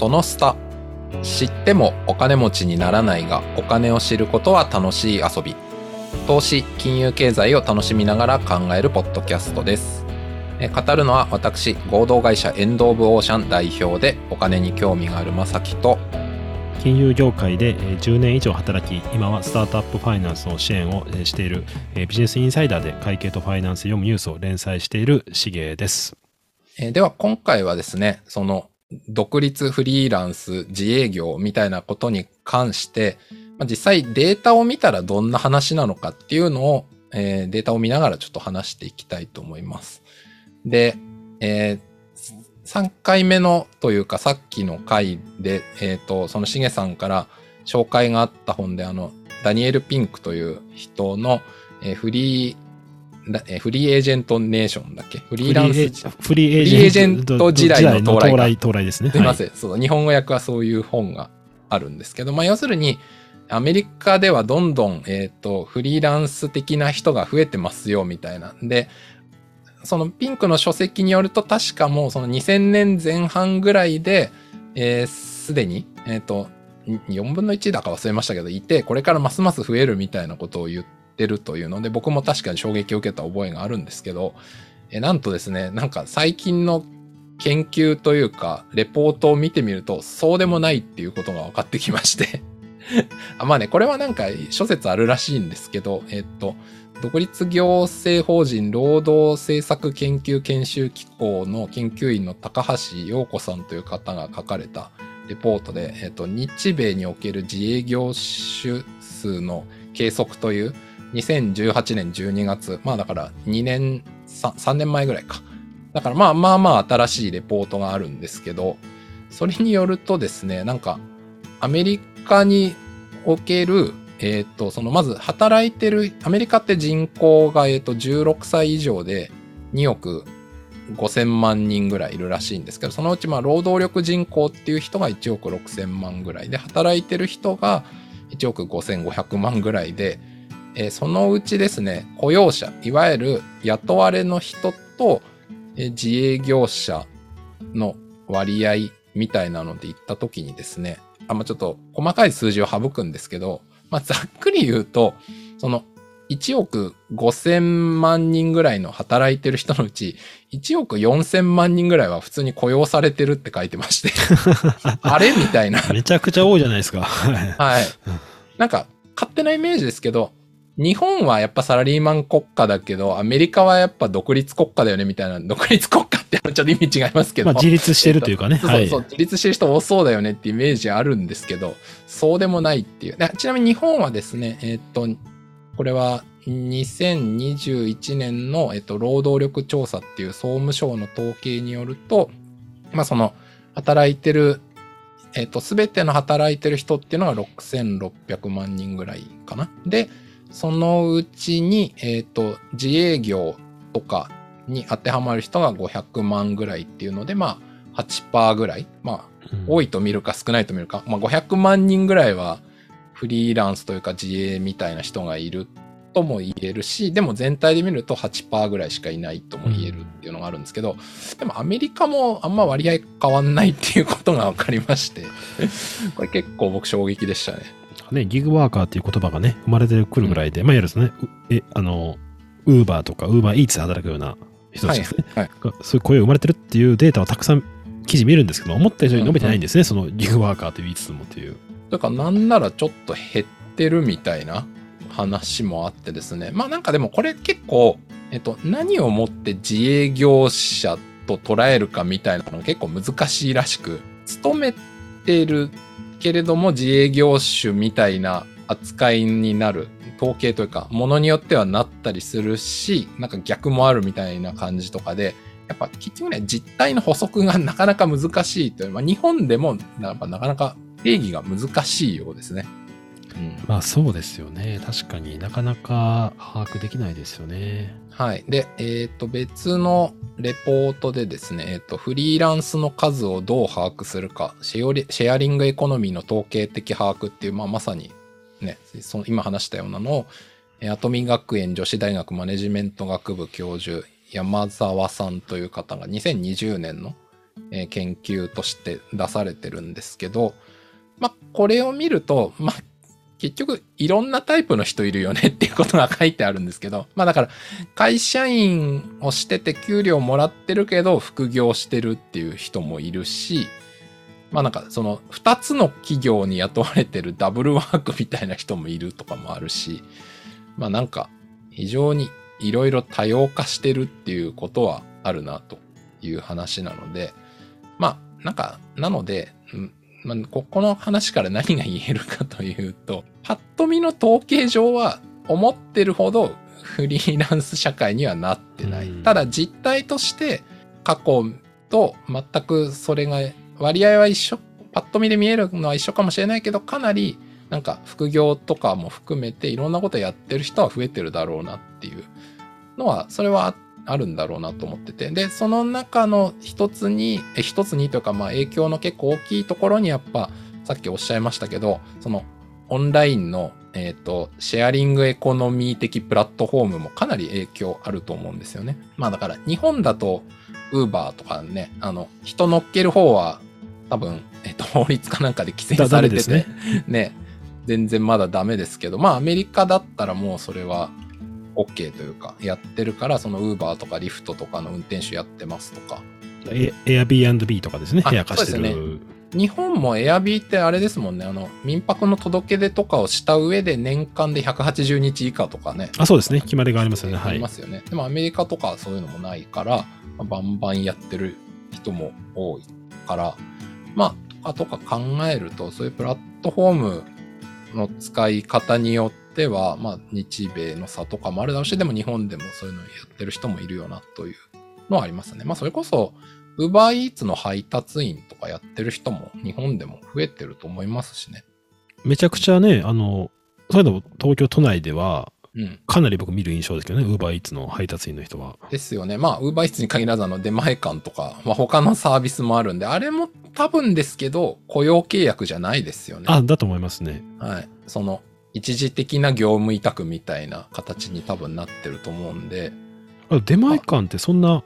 そのスタ知ってもお金持ちにならないがお金を知ることは楽しい遊び。投資金融経済を楽しみながら考えるポッドキャストです。語るのは私合同会社エンド・オブ・オーシャン代表でお金に興味があるまさきと。金融業界で10年以上働き今はスタートアップファイナンスの支援をしているビジネスインサイダーで会計とファイナンス読むニュースを連載しているしげです。では今回はですねその独立フリーランス自営業みたいなことに関して、まあ、実際データを見たらどんな話なのかっていうのを、えー、データを見ながらちょっと話していきたいと思います。で、えー、3回目のというかさっきの回で、え、ー、と、そのしげさんから紹介があった本であの、ダニエル・ピンクという人の、えー、フリーフリーエージェントネーションだっけ？フリーランスフリーエージェント時代の到来到来ですね。すみません、はい、そう日本語訳はそういう本があるんですけど、まあ、要するにアメリカではどんどん、えっ、ー、とフリーランス的な人が増えてますよみたいな。でそのピンクの書籍によると確かもうその2000年前半ぐらいで、えー、すでに、えっ、ー、と、4分の1だか忘れましたけど、いて、これからますます増えるみたいなことを言ってるというので、僕も確かに衝撃を受けた覚えがあるんですけど、えなんとですね、なんか最近の研究というか、レポートを見てみると、そうでもないっていうことが分かってきまして。あまあね、これはなんか諸説あるらしいんですけど、えっと、独立行政法人労働政策研究研修機構の研究員の高橋陽子さんという方が書かれたレポートで、えっと、日米における自営業種数の計測という2018年12月、まあだから2年3、3年前ぐらいか。だからまあまあまあ新しいレポートがあるんですけど、それによるとですね、なんかアメリカにおけるえっ、ー、と、そのまず働いてる、アメリカって人口が、えっ、と、16歳以上で2億5000万人ぐらいいるらしいんですけど、そのうちまあ労働力人口っていう人が1億6000万ぐらいで、働いてる人が1億5500万ぐらいで、えー、そのうちですね、雇用者、いわゆる雇われの人と、えー、自営業者の割合みたいなので言ったときにですね、あんまちょっと細かい数字を省くんですけど、まあ、ざっくり言うと、その、1億5000万人ぐらいの働いてる人のうち、1億4000万人ぐらいは普通に雇用されてるって書いてまして あれみたいなめちゃくちゃ多いじゃないですか。はい。なんか、勝手なイメージですけど、日本はやっぱサラリーマン国家だけど、アメリカはやっぱ独立国家だよねみたいな、独立国家ってちょっと意味違いますけど。まあ自立してるというかね。そうそうそう、自立してる人多そうだよねってイメージあるんですけど、そうでもないっていう。ちなみに日本はですね、えっ、と、これは2021年の、えっと、労働力調査っていう総務省の統計によると、まあその、働いてる、えっと、すべての働いてる人っていうのが6600万人ぐらいかな。で、そのうちに、えっ、ー、と、自営業とかに当てはまる人が500万ぐらいっていうので、まあ、8%ぐらい。まあ、多いと見るか少ないと見るか。まあ、500万人ぐらいはフリーランスというか自営みたいな人がいるとも言えるし、でも全体で見ると8%ぐらいしかいないとも言えるっていうのがあるんですけど、でもアメリカもあんま割合変わんないっていうことが分かりまして、これ結構僕衝撃でしたね。ね、ギグワーカーっていう言葉がね、生まれてくるぐらいで、うん、まあ、いわゆるね、え、あの、ウーバーとか、ウーバーイーツで働くような人たちですね。はい、はい、そういう声が生まれてるっていうデータをたくさん記事見るんですけど、思った以上に伸びてないんですね、うんうん、そのギグワーカーという言いつつもっていう。だからなんならちょっと減ってるみたいな話もあってですね。まあなんかでもこれ結構、えっと、何をもって自営業者と捉えるかみたいなのが結構難しいらしく、勤めてるけれども自営業種みたいな扱いになる統計というか、ものによってはなったりするし、なんか逆もあるみたいな感じとかで、やっぱ結局ね、実態の補足がなかなか難しいという、まあ、日本でもやっぱなかなか定義が難しいようですね。うん、まあそうですよね。確かになかなか把握できないですよね。はい。で、えっ、ー、と、別のレポートでですね、えっ、ー、と、フリーランスの数をどう把握するか、シェアリングエコノミーの統計的把握っていう、まあ、まさにね、その今話したようなのを、アトミ学園女子大学マネジメント学部教授、山沢さんという方が2020年の、研究として出されてるんですけど、まあ、これを見ると、まあ、結局いろんなタイプの人いるよねっていうことが書いてあるんですけど、まあだから会社員をしてて給料もらってるけど副業してるっていう人もいるし、まあなんかその二つの企業に雇われてる ダブルワークみたいな人もいるとかもあるし、まあなんか非常にいろいろ多様化してるっていうことはあるなという話なので、まあなんかなので、まあ、ここの話から何が言えるかというと、パッと見の統計上は思ってるほどフリーランス社会にはなってない。ただ実態として過去と全くそれが割合は一緒、パッと見で見えるのは一緒かもしれないけど、かなりなんか副業とかも含めていろんなことやってる人は増えてるだろうなっていうのは、それはあるんだろうなと思ってて。で、その中の一つに、え一つにというか、まあ影響の結構大きいところにやっぱ、さっきおっしゃいましたけど、そのオンラインの、えっ、ー、と、シェアリングエコノミー的プラットフォームもかなり影響あると思うんですよね。まあだから日本だと、ウーバーとかね、あの、人乗っける方は多分、えっ、ー、と、法律かなんかで規制されてて、ね？ね、全然まだダメですけど、まあアメリカだったらもうそれは OK というか、やってるから、その Uber とかリフトとかの運転手やってますとか。Airbnb とかですね、部屋貸してる。ね。日本も Airb ってあれですもんね、あの、民泊の届け出とかをした上で年間で180日以下とかね。あ、そうですね。決まりがありますよね。はい。ありますよね。でもアメリカとかそういうのもないから、まあ、バンバンやってる人も多いから、まあ、とかとか考えると、そういうプラットフォームの使い方によっては、まあ、日米の差とかもあるだろうし、でも日本でもそういうのをやってる人もいるよなというのはありますね。まあ、それこそ、ウーバーイーツの配達員とかやってる人も日本でも増えてると思いますしね。めちゃくちゃね、あの、そういうの東京都内では、うん、かなり僕見る印象ですけどね、ウーバーイーツの配達員の人は。ですよね。まあ、ウーバーイーツに限らず、あの、出前館とか、まあ、他のサービスもあるんで、あれも多分ですけど、雇用契約じゃないですよね。あ、だと思いますね。はい。その、一時的な業務委託みたいな形に多分なってると思うんで。あ出前館ってそんな、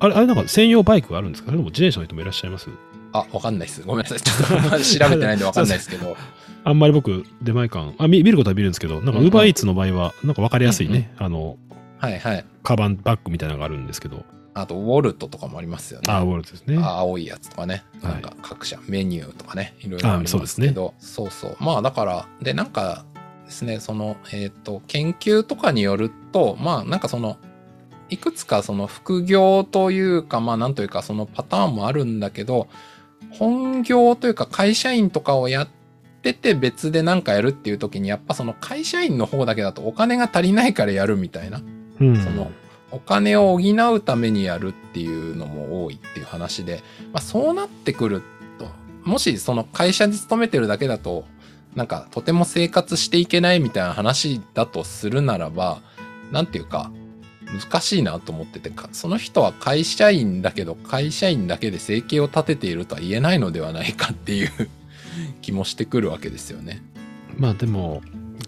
あれ、あれなんか専用バイクがあるんですか？でも自転車の人もいらっしゃいます？あ、わかんないです。ごめんなさい。ちょっと調べてないんでわかんないですけど。あんまり僕、出前館、あ見、見ることは見るんですけど、なんか、ウーバーイーツの場合は、なんか分かりやすいね、うんうん、あの、はいはい。カバン、バッグみたいなのがあるんですけど。あと、ウォルトとかもありますよね。あ、ウォルトですね。青いやつとかね。なんか、各社、メニューとかね、いろいろありますけど、そう、そうそうまあ、だから、で、なんかですね、その、えっ、ー、と、研究とかによると、まあ、なんかその、いくつかその副業というか、まあなんというかそのパターンもあるんだけど、本業というか会社員とかをやってて別で何かやるっていう時にやっぱその会社員の方だけだとお金が足りないからやるみたいな、うん、そのお金を補うためにやるっていうのも多いっていう話で、まあ、そうなってくるともしその会社に勤めてるだけだとなんかとても生活していけないみたいな話だとするならばなんていうか難しいなと思ってて、その人は会社員だけど、会社員だけで生計を立てているとは言えないのではないかっていう 気もしてくるわけですよね。まあでも、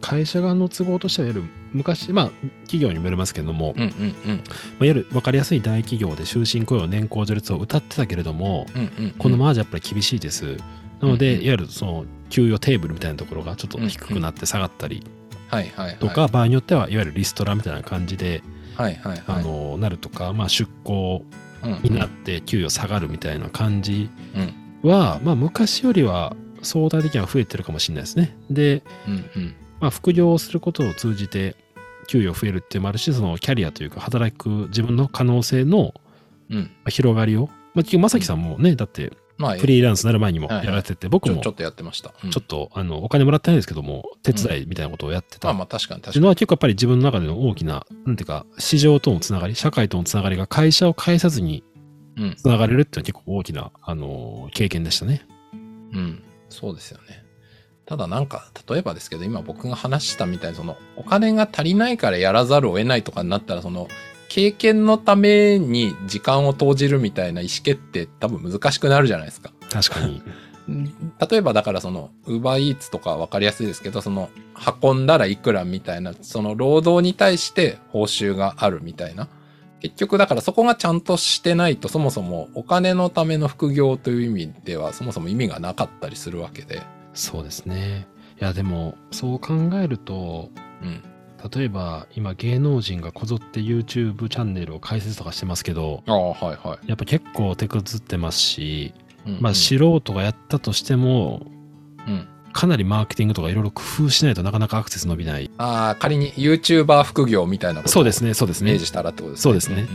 会社側の都合としては、やる昔、まあ、企業にもよりますけども、うんうんうんまあ、いわゆる分かりやすい大企業で終身雇用、年功序列を歌ってたけれども、うんうんうん、このままじゃやっぱり厳しいです。なので、いわゆるその給与テーブルみたいなところがちょっと低くなって下がったりとか、場合によってはいわゆるリストラみたいな感じで、はいはいはい、あのなるとか、まあ、出向になって給与下がるみたいな感じは、うん、まあ、昔よりは相対的には増えてるかもしれないですね。で、うんうん。まあ、副業をすることを通じて給与増えるっていうのもあるしそのキャリアというか働く自分の可能性の広がりを、まあ、結局正樹さんもね、だってまあ、フリーランスになる前にもやられてて、僕もちょっとやってました。ちょっと、あの、お金もらってないですけども、手伝いみたいなことをやってた。まあ確かに確かに。のは結構やっぱり自分の中での大きな、なんていうか、市場とのつながり、社会とのつながりが会社を介さずにつながれるっていうのは結構大きな、あの、経験でしたね。うん、そうですよね。ただなんか、例えばですけど、今僕が話したみたいに、その、お金が足りないからやらざるを得ないとかになったら、その、経験のために時間を投じるみたいな意思決定多分難しくなるじゃないですか。確かに。例えばだからその、ウーバーイーツとか分かりやすいですけど、その、運んだらいくらみたいな、その労働に対して報酬があるみたいな結局だからそこがちゃんとしてないとそもそもお金のための副業という意味ではそもそも意味がなかったりするわけで。そうですね。いやでもそう考えると、うん、例えば今芸能人がこぞって YouTube チャンネルを開設とかしてますけど、あはいはい、やっぱ結構手こずってますし、うんうん、まあ素人がやったとしても、うん、かなりマーケティングとかいろいろ工夫しないとなかなかアクセス伸びない。ああ、仮に YouTuber 副業みたいなことそうですね、そうですね。イメージしたらってことですね。そうですね。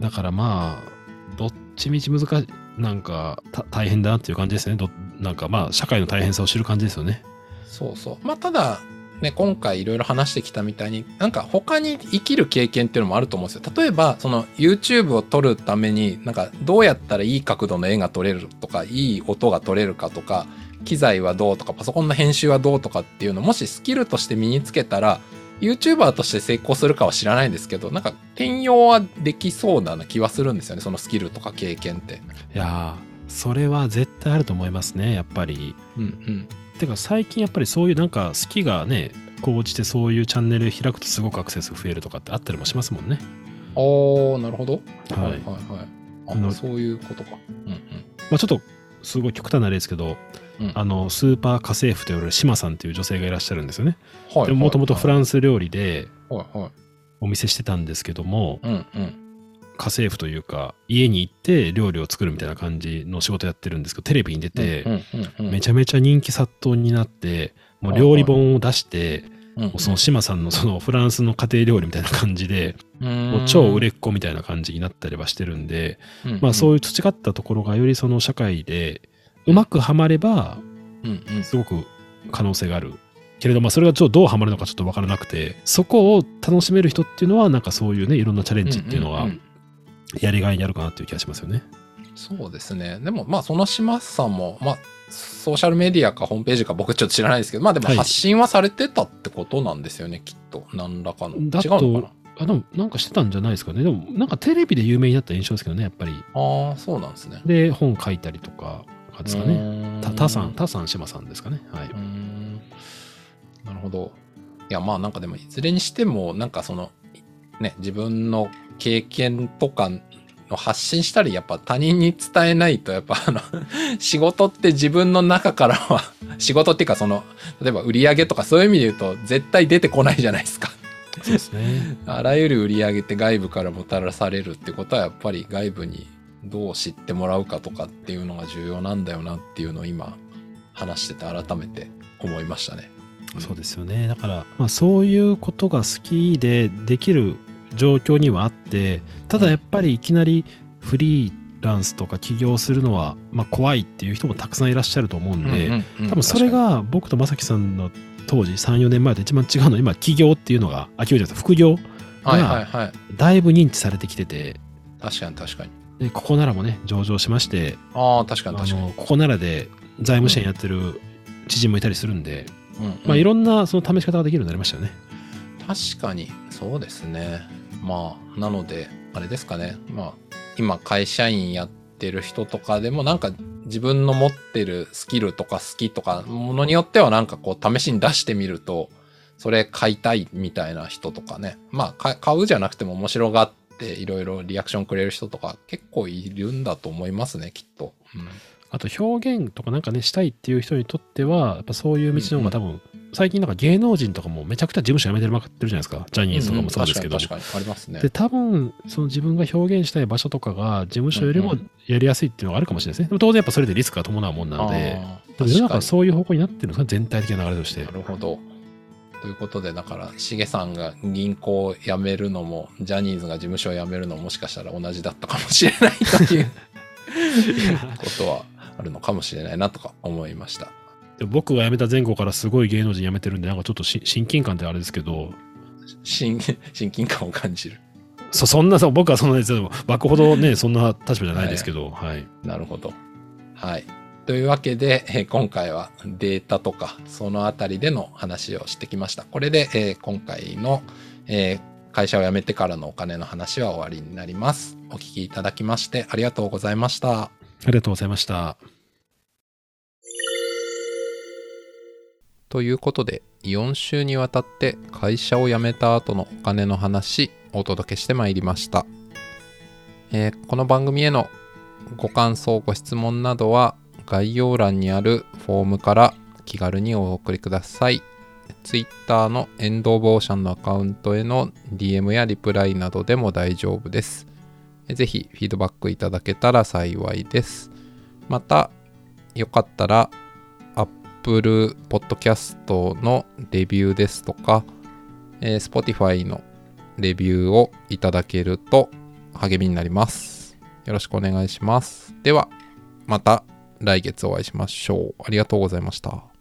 だからまあ、どっちみち難しい、なんか大変だなっていう感じですね。どなんかまあ、社会の大変さを知る感じですよね。そうそう。まあ、ただ、ね、今回いろいろ話してきたみたいになんか他に生きる経験っていうのもあると思うんですよ。例えばその YouTube を撮るためになんかどうやったらいい角度の絵が撮れるとかいい音が撮れるかとか機材はどうとかパソコンの編集はどうとかっていうのもしスキルとして身につけたら YouTuber として成功するかは知らないんですけどなんか転用はできそうな気はするんですよねそのスキルとか経験って。いやそれは絶対あると思いますねやっぱり。うんうんてか最近やっぱりそういうなんか好きがねこうしてそういうチャンネル開くとすごくアクセス増えるとかってあったりもしますもんね。ああなるほど。はいはい。はいあそういうことか。うんうん。まあちょっとすごい極端な例ですけどうん、あのスーパー家政婦と言われる島さんっていう女性がいらっしゃるんですよね。はい、もともとフランス料理でお店してたんですけども、うんうん、家政婦というか家に行って料理を作るみたいな感じの仕事やってるんですけどテレビに出てめちゃめちゃ人気殺到になってもう料理本を出して、もうその島さんのそのフランスの家庭料理みたいな感じで、もう超売れっ子みたいな感じになったりはしてるんで、まあそういう培ったところがよりその社会でうまくはまれば、すごく可能性がある。けれど、まあ、それがちょっとどうはまるのかちょっと分からなくて、そこを楽しめる人っていうのは、なんかそういうね、いろんなチャレンジっていうのは、やりがいにあるかなっていう気がしますよね。そうですね。でも、まあ、その島さんも、まあ、ソーシャルメディアかホームページか僕ちょっと知らないですけど、まあでも発信はされてたってことなんですよね、はい、きっと。何らかの。違うのかな？あでもなんかしてたんじゃないですかね。でもなんかテレビで有名になった印象ですけどね、やっぱり。ああ、そうなんですね。で、本書いたりとか、かですかね。た、たさん、たさん島さんですかね。はい。なるほど。いや、まあなんかでも、いずれにしても、なんかその、ね、自分の経験とかの発信したり、やっぱ他人に伝えないと、やっぱあの 仕事って自分の中からは仕事っていうかその、例えば売り上げとかそういう意味で言うと、絶対出てこないじゃないですかそうですね。あらゆる売り上げって外部からもたらされるってことは、やっぱり外部にどう知ってもらうかとかっていうのが重要なんだよなっていうのを今話してて改めて思いましたね。そうですよね。だから、まあ、そういうことが好きでできる状況にはあって、ただやっぱりいきなりフリーランスとか起業するのは、まあ、怖いっていう人もたくさんいらっしゃると思うんで、多分それが僕と正樹さんの当時3、4年前と一番違うのは、今、起業っていうのが、あ、起業じゃない副業がだいぶ認知されてきてて、確かに確かに。でここならもね上場しましてああ確かに確かに。ここならで財務支援やってる知人もいたりするんで、うんうん、まあいろんなその試し方ができるようになりましたよね。確かにそうですねまあなのであれですかね。まあ今会社員やってる人とかでもなんか自分の持ってるスキルとか好きとかものによってはなんかこう試しに出してみるとそれ買いたいみたいな人とかね。まあ買うじゃなくても面白がっていろいろリアクションくれる人とか結構いるんだと思いますね、きっと。うん、あと表現とかなんかね、したいっていう人にとっては、やっぱそういう道の方が多分、うんうん、最近なんか芸能人とかもめちゃくちゃ事務所辞めてるまくってるじゃないですか。ジャニーズとかもそうですけど。うんうん、確かにありますね。で、多分、その自分が表現したい場所とかが事務所よりもやりやすいっていうのがあるかもしれないですね。でも当然やっぱそれでリスクが伴うもんなので、世の中そういう方向になってるのが全体的な流れとして。なるほど。ということで、だから、しげさんが銀行を辞めるのも、ジャニーズが事務所を辞めるのももしかしたら同じだったかもしれないということはあるのかもしれないなとか思いました。で僕が辞めた前後からすごい芸能人辞めてるんで、なんかちょっと親近感ってあれですけど。親親近感を感じる。そ そんなさ、僕はそんな、湧くほどね、そんな立場じゃないですけど、はい。はい、なるほど。はい。というわけで、えー、今回はデータとかそのあたりでの話をしてきました。これで、えー、今回の、えー、会社を辞めてからのお金の話は終わりになります。お聞きいただきましてありがとうございました。ありがとうございました。ということで、4週にわたって会社を辞めた後のお金の話、お届けしてまいりました。えー、この番組へのご感想、ご質問などは概要欄にあるフォームから気軽にお送りください。Twitter のエンド・オブ・オーシャンのアカウントへの DM やリプライなどでも大丈夫です。ぜひフィードバックいただけたら幸いです。また、よかったら Apple Podcast のレビューですとか、えー、Spotify のレビューをいただけると励みになります。よろしくお願いします。では、また来月お会いしましょう。ありがとうございました。